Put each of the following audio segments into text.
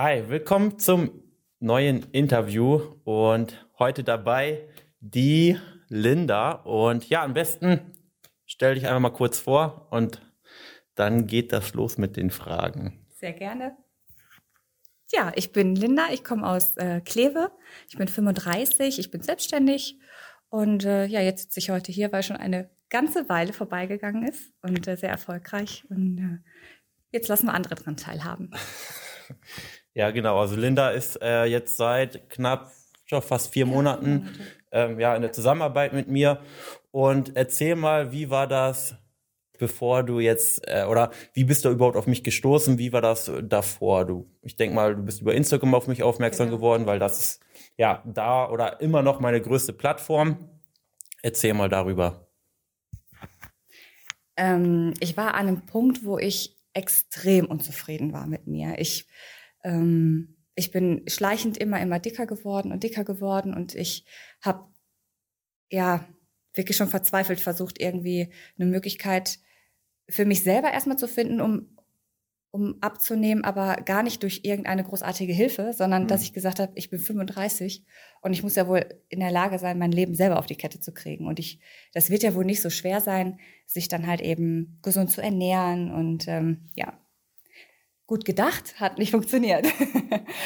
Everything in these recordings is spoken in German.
Hi, willkommen zum neuen Interview und heute dabei die Linda. Und ja, am besten stell dich einfach mal kurz vor und dann geht das los mit den Fragen. Sehr gerne. Ja, ich bin Linda, ich komme aus äh, Kleve, ich bin 35, ich bin selbstständig und äh, ja, jetzt sitze ich heute hier, weil schon eine ganze Weile vorbeigegangen ist und äh, sehr erfolgreich und äh, jetzt lassen wir andere dran teilhaben. Ja, genau. Also Linda ist äh, jetzt seit knapp schon fast vier Monaten ähm, ja in der Zusammenarbeit mit mir. Und erzähl mal, wie war das, bevor du jetzt äh, oder wie bist du überhaupt auf mich gestoßen? Wie war das davor? Du, ich denke mal, du bist über Instagram auf mich aufmerksam genau. geworden, weil das ist ja da oder immer noch meine größte Plattform. Erzähl mal darüber. Ähm, ich war an einem Punkt, wo ich extrem unzufrieden war mit mir. Ich ähm, ich bin schleichend immer, immer dicker geworden und dicker geworden und ich habe ja wirklich schon verzweifelt versucht, irgendwie eine Möglichkeit für mich selber erstmal zu finden, um, um abzunehmen, aber gar nicht durch irgendeine großartige Hilfe, sondern mhm. dass ich gesagt habe, ich bin 35 und ich muss ja wohl in der Lage sein, mein Leben selber auf die Kette zu kriegen. Und ich, das wird ja wohl nicht so schwer sein, sich dann halt eben gesund zu ernähren und ähm, ja, gut gedacht, hat nicht funktioniert.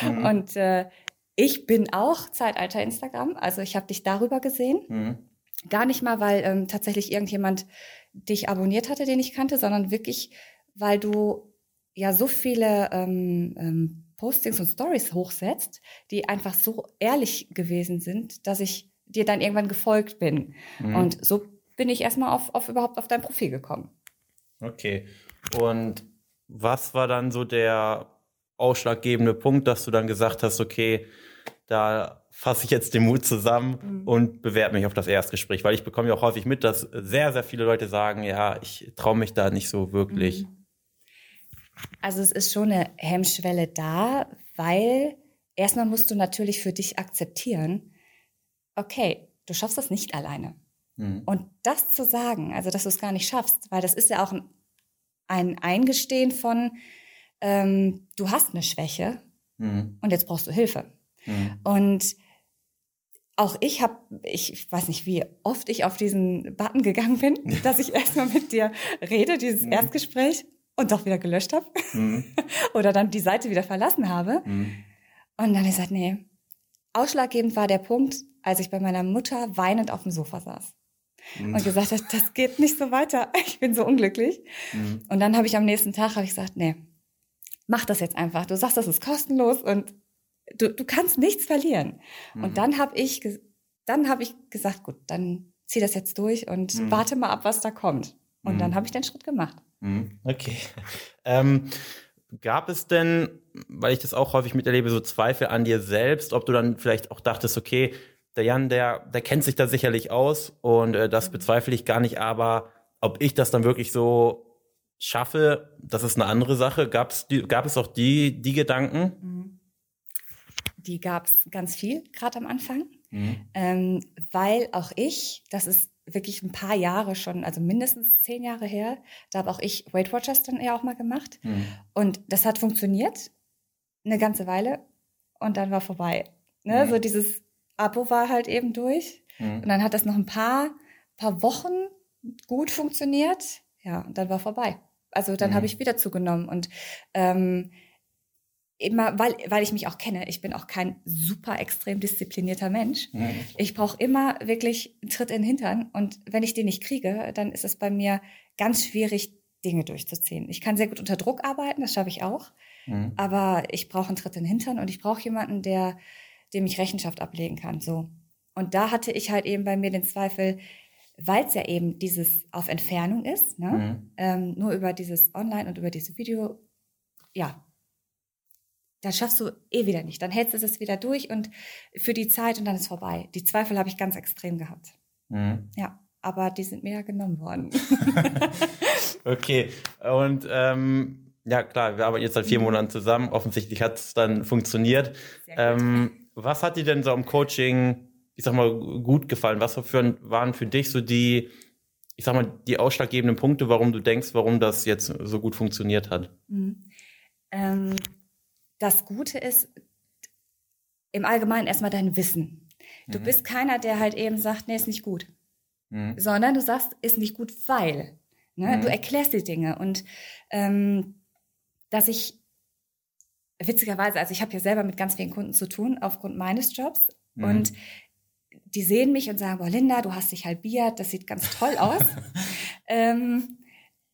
Mhm. Und äh, ich bin auch Zeitalter Instagram, also ich habe dich darüber gesehen. Mhm. Gar nicht mal, weil ähm, tatsächlich irgendjemand dich abonniert hatte, den ich kannte, sondern wirklich, weil du ja so viele ähm, ähm, Postings und Stories hochsetzt, die einfach so ehrlich gewesen sind, dass ich dir dann irgendwann gefolgt bin. Mhm. Und so bin ich erstmal auf, auf überhaupt auf dein Profil gekommen. Okay. Und was war dann so der ausschlaggebende Punkt, dass du dann gesagt hast, okay, da fasse ich jetzt den Mut zusammen mhm. und bewerbe mich auf das Erstgespräch, weil ich bekomme ja auch häufig mit, dass sehr, sehr viele Leute sagen, ja, ich traue mich da nicht so wirklich. Mhm. Also es ist schon eine Hemmschwelle da, weil erstmal musst du natürlich für dich akzeptieren, okay, du schaffst das nicht alleine. Mhm. Und das zu sagen, also dass du es gar nicht schaffst, weil das ist ja auch ein ein Eingestehen von, ähm, du hast eine Schwäche mhm. und jetzt brauchst du Hilfe. Mhm. Und auch ich habe, ich, ich, weiß nicht, wie oft ich auf diesen Button gegangen bin, dass ich erstmal mit dir rede, dieses mhm. Erstgespräch, und doch wieder gelöscht habe. Mhm. Oder dann die Seite wieder verlassen habe. Mhm. Und dann habe ich gesagt, nee. Ausschlaggebend war der Punkt, als ich bei meiner Mutter weinend auf dem Sofa saß mhm. und gesagt hat, das geht nicht so weiter. Ich bin so unglücklich. Mhm. Und dann habe ich am nächsten Tag habe ich gesagt, nee, mach das jetzt einfach. Du sagst, das ist kostenlos und du, du kannst nichts verlieren. Mhm. Und dann habe ich, dann habe ich gesagt, gut, dann zieh das jetzt durch und mhm. warte mal ab, was da kommt. Und dann mhm. habe ich den Schritt gemacht. Mhm. Okay. Ähm, gab es denn, weil ich das auch häufig miterlebe, so Zweifel an dir selbst, ob du dann vielleicht auch dachtest, okay, der Jan, der, der kennt sich da sicherlich aus und äh, das mhm. bezweifle ich gar nicht, aber ob ich das dann wirklich so schaffe, das ist eine andere Sache. Gab's die, gab es auch die, die Gedanken? Mhm. Die gab es ganz viel, gerade am Anfang, mhm. ähm, weil auch ich, das ist wirklich ein paar Jahre schon, also mindestens zehn Jahre her, da habe auch ich Weight Watchers dann ja auch mal gemacht. Mhm. Und das hat funktioniert eine ganze Weile und dann war vorbei. Ne? Mhm. So dieses Abo war halt eben durch. Mhm. Und dann hat das noch ein paar, paar Wochen gut funktioniert. Ja, und dann war vorbei. Also dann mhm. habe ich wieder zugenommen. Und ähm, immer, weil, weil ich mich auch kenne, ich bin auch kein super extrem disziplinierter Mensch. Mhm. Ich brauche immer wirklich einen Tritt in den Hintern. Und wenn ich den nicht kriege, dann ist es bei mir ganz schwierig, Dinge durchzuziehen. Ich kann sehr gut unter Druck arbeiten, das schaffe ich auch. Mhm. Aber ich brauche einen Tritt in den Hintern und ich brauche jemanden, der dem ich Rechenschaft ablegen kann. So. Und da hatte ich halt eben bei mir den Zweifel, weil es ja eben dieses auf Entfernung ist, ne? Mhm. Ähm, nur über dieses Online und über dieses Video, ja, das schaffst du eh wieder nicht. Dann hältst du es wieder durch und für die Zeit und dann ist vorbei. Die Zweifel habe ich ganz extrem gehabt. Mhm. Ja, aber die sind mir ja genommen worden. okay, und ähm, ja klar, wir arbeiten jetzt seit vier mhm. Monaten zusammen. Offensichtlich hat es dann funktioniert. Ähm, was hat dir denn so am Coaching, ich sag mal, gut gefallen? Was für, waren für dich so die, ich sag mal, die ausschlaggebenden Punkte, warum du denkst, warum das jetzt so gut funktioniert hat? Mhm. Ähm, das Gute ist im Allgemeinen erstmal dein Wissen. Du mhm. bist keiner, der halt eben sagt, nee, ist nicht gut. Mhm. Sondern du sagst, ist nicht gut, weil. Ne? Mhm. Du erklärst die Dinge. Und ähm, dass ich, witzigerweise, also ich habe ja selber mit ganz vielen Kunden zu tun, aufgrund meines Jobs. Mhm. Und die sehen mich und sagen, boah, Linda, du hast dich halbiert, das sieht ganz toll aus. ähm,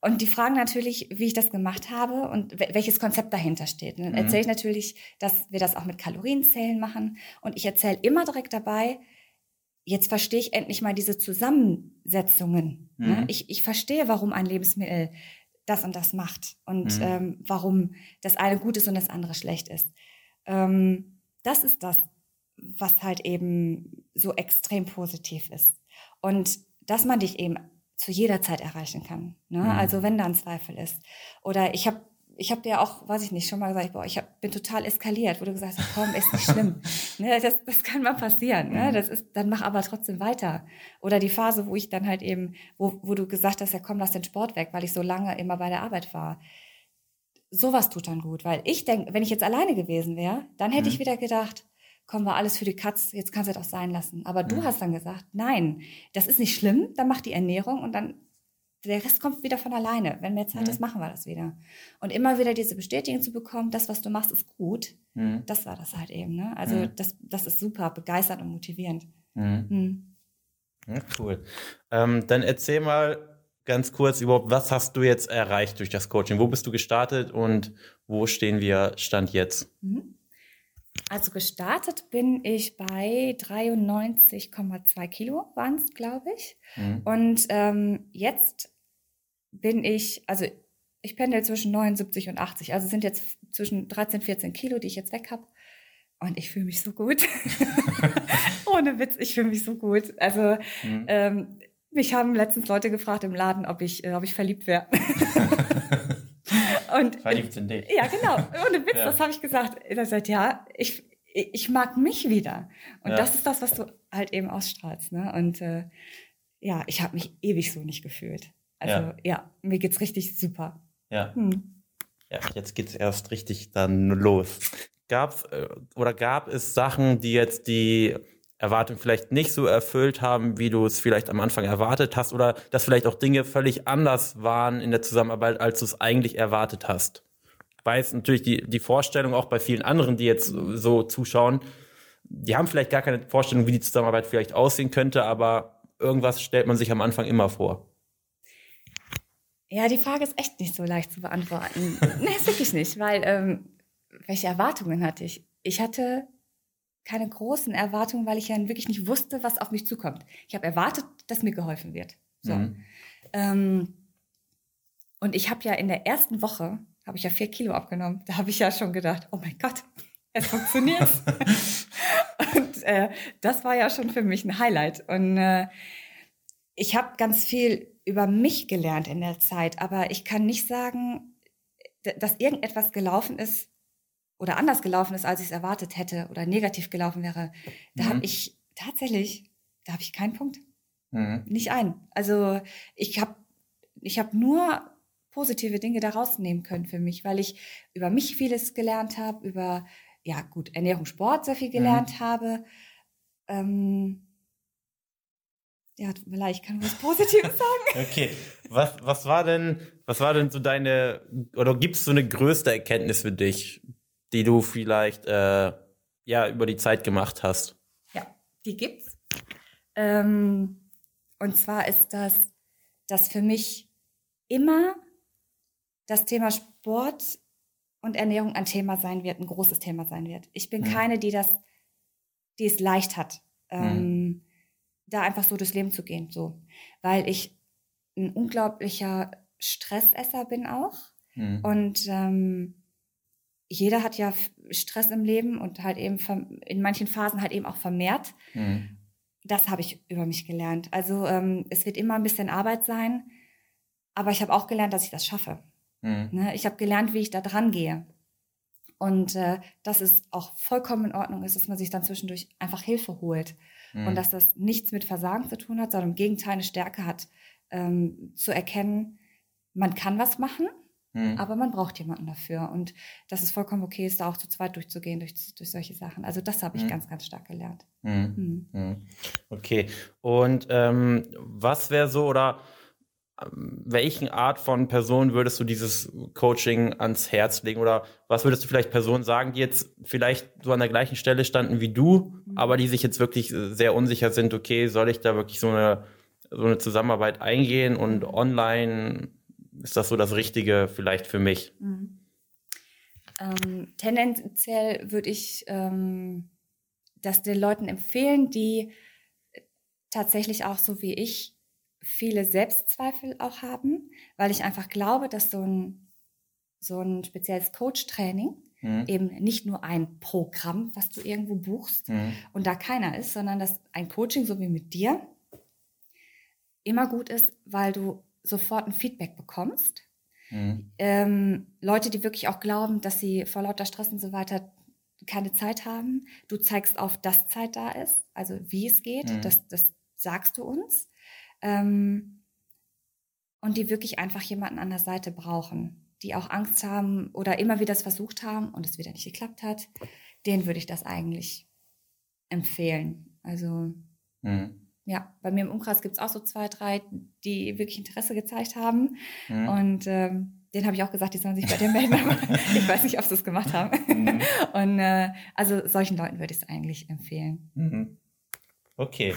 und die fragen natürlich, wie ich das gemacht habe und welches Konzept dahinter steht. Und dann mhm. erzähle ich natürlich, dass wir das auch mit Kalorienzählen machen. Und ich erzähle immer direkt dabei, jetzt verstehe ich endlich mal diese Zusammensetzungen. Ne? Mhm. Ne? Ich, ich verstehe, warum ein Lebensmittel das und das macht und mhm. ähm, warum das eine gut ist und das andere schlecht ist. Ähm, das ist das, was halt eben so extrem positiv ist. Und dass man dich eben zu jeder Zeit erreichen kann. Ne? Mhm. Also wenn da ein Zweifel ist. Oder ich habe ich habe dir auch, weiß ich nicht, schon mal gesagt, boah, ich hab, bin total eskaliert, wo du gesagt hast, komm, ist nicht schlimm. ne, das, das kann mal passieren. Ne? Mhm. Das ist, dann mach aber trotzdem weiter. Oder die Phase, wo ich dann halt eben, wo, wo du gesagt hast, ja komm, lass den Sport weg, weil ich so lange immer bei der Arbeit war. Sowas tut dann gut, weil ich denke, wenn ich jetzt alleine gewesen wäre, dann hätte mhm. ich wieder gedacht, komm, war alles für die Katz, jetzt kannst du das auch sein lassen. Aber du mhm. hast dann gesagt, nein, das ist nicht schlimm, dann mach die Ernährung und dann der Rest kommt wieder von alleine. Wenn mehr Zeit mhm. ist, machen wir das wieder. Und immer wieder diese Bestätigung zu bekommen, das, was du machst, ist gut, mhm. das war das halt eben. Ne? Also mhm. das, das ist super, begeistert und motivierend. Mhm. Mhm. Ja, cool. Ähm, dann erzähl mal ganz kurz überhaupt, was hast du jetzt erreicht durch das Coaching? Wo bist du gestartet und wo stehen wir Stand jetzt? Mhm. Also gestartet bin ich bei 93,2 Kilo, waren es, glaube ich. Mhm. Und ähm, jetzt bin ich, also ich pendel zwischen 79 und 80. Also sind jetzt zwischen 13, 14 Kilo, die ich jetzt weg habe. Und ich fühle mich so gut. Ohne Witz, ich fühle mich so gut. Also mhm. ähm, mich haben letztens Leute gefragt im Laden, ob ich, äh, ob ich verliebt wäre. Und, Verliebt in dich. Ja, genau. Ohne Witz, ja. das habe ich gesagt. Er sagt, ja, ich, ich mag mich wieder. Und ja. das ist das, was du halt eben ausstrahlst. Ne? Und äh, ja, ich habe mich ewig so nicht gefühlt. Also ja, ja mir geht's richtig super. Ja. Hm. Ja, jetzt geht's erst richtig dann los. Gab's äh, oder gab es Sachen, die jetzt die Erwartung vielleicht nicht so erfüllt haben, wie du es vielleicht am Anfang erwartet hast oder dass vielleicht auch Dinge völlig anders waren in der Zusammenarbeit, als du es eigentlich erwartet hast. Ich weiß natürlich die, die Vorstellung auch bei vielen anderen, die jetzt so zuschauen, die haben vielleicht gar keine Vorstellung, wie die Zusammenarbeit vielleicht aussehen könnte, aber irgendwas stellt man sich am Anfang immer vor. Ja, die Frage ist echt nicht so leicht zu beantworten. nee, ist wirklich nicht, weil ähm, welche Erwartungen hatte ich? Ich hatte keine großen Erwartungen, weil ich ja wirklich nicht wusste, was auf mich zukommt. Ich habe erwartet, dass mir geholfen wird. So. Mhm. Ähm, und ich habe ja in der ersten Woche, habe ich ja vier Kilo abgenommen. Da habe ich ja schon gedacht, oh mein Gott, es funktioniert. und äh, das war ja schon für mich ein Highlight. Und äh, ich habe ganz viel über mich gelernt in der Zeit, aber ich kann nicht sagen, dass irgendetwas gelaufen ist, oder anders gelaufen ist, als ich es erwartet hätte oder negativ gelaufen wäre, da mhm. habe ich tatsächlich, da habe ich keinen Punkt. Mhm. Nicht ein. Also ich habe ich hab nur positive Dinge daraus nehmen können für mich, weil ich über mich vieles gelernt habe, über, ja gut, Ernährung, Sport sehr viel gelernt mhm. habe. Ähm, ja, tut mir leid, ich kann was Positives sagen. okay. Was, was war denn, was war denn so deine, oder gibt es so eine größte Erkenntnis für dich, die du vielleicht äh, ja über die Zeit gemacht hast? Ja, die gibt's. Ähm, und zwar ist das, dass für mich immer das Thema Sport und Ernährung ein Thema sein wird, ein großes Thema sein wird. Ich bin mhm. keine, die das, die es leicht hat, ähm, mhm. da einfach so durchs Leben zu gehen, so, weil ich ein unglaublicher Stressesser bin auch mhm. und ähm, jeder hat ja Stress im Leben und halt eben in manchen Phasen halt eben auch vermehrt. Mhm. Das habe ich über mich gelernt. Also ähm, es wird immer ein bisschen Arbeit sein, aber ich habe auch gelernt, dass ich das schaffe. Mhm. Ne? Ich habe gelernt, wie ich da dran gehe. Und äh, dass es auch vollkommen in Ordnung ist, dass man sich dann zwischendurch einfach Hilfe holt. Mhm. Und dass das nichts mit Versagen zu tun hat, sondern im Gegenteil eine Stärke hat, ähm, zu erkennen, man kann was machen Mhm. Aber man braucht jemanden dafür. Und das ist vollkommen okay, ist da auch zu zweit durchzugehen durch, durch solche Sachen. Also das habe ich mhm. ganz, ganz stark gelernt. Mhm. Okay. Und ähm, was wäre so oder ähm, welchen Art von Person würdest du dieses Coaching ans Herz legen oder was würdest du vielleicht Personen sagen, die jetzt vielleicht so an der gleichen Stelle standen wie du, mhm. aber die sich jetzt wirklich sehr unsicher sind, okay, soll ich da wirklich so eine, so eine Zusammenarbeit eingehen und mhm. online ist das so das Richtige vielleicht für mich? Mhm. Ähm, tendenziell würde ich ähm, das den Leuten empfehlen, die tatsächlich auch so wie ich viele Selbstzweifel auch haben, weil ich einfach glaube, dass so ein, so ein spezielles Coach-Training mhm. eben nicht nur ein Programm, was du irgendwo buchst mhm. und da keiner ist, sondern dass ein Coaching, so wie mit dir, immer gut ist, weil du sofort ein Feedback bekommst. Mhm. Ähm, Leute, die wirklich auch glauben, dass sie vor lauter Stress und so weiter keine Zeit haben. Du zeigst auf, dass Zeit da ist, also wie es geht, mhm. das, das sagst du uns ähm, und die wirklich einfach jemanden an der Seite brauchen, die auch Angst haben oder immer wieder es versucht haben und es wieder nicht geklappt hat, denen würde ich das eigentlich empfehlen. Also mhm. Ja, bei mir im Umkreis gibt es auch so zwei, drei, die wirklich Interesse gezeigt haben mhm. und ähm, den habe ich auch gesagt, die sollen sich bei dir melden, ich weiß nicht, ob sie es gemacht haben. Mhm. Und äh, also solchen Leuten würde ich es eigentlich empfehlen. Mhm. Okay.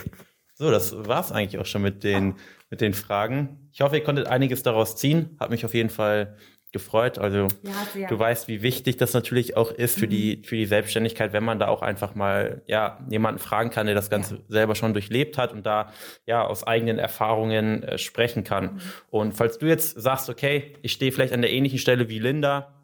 So, das war's eigentlich auch schon mit den, mit den Fragen. Ich hoffe, ihr konntet einiges daraus ziehen. Hat mich auf jeden Fall gefreut. Also ja, du weißt, wie wichtig das natürlich auch ist für mhm. die für die Selbstständigkeit, wenn man da auch einfach mal ja jemanden fragen kann, der das Ganze ja. selber schon durchlebt hat und da ja aus eigenen Erfahrungen äh, sprechen kann. Mhm. Und falls du jetzt sagst, okay, ich stehe vielleicht an der ähnlichen Stelle wie Linda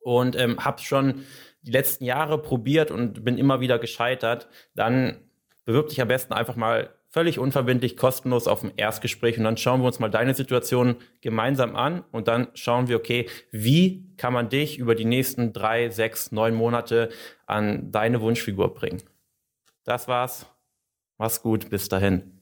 und ähm, habe schon die letzten Jahre probiert und bin immer wieder gescheitert, dann bewirb dich am besten einfach mal völlig unverbindlich, kostenlos auf ein Erstgespräch und dann schauen wir uns mal deine Situation gemeinsam an und dann schauen wir, okay, wie kann man dich über die nächsten drei, sechs, neun Monate an deine Wunschfigur bringen. Das war's. Mach's gut. Bis dahin.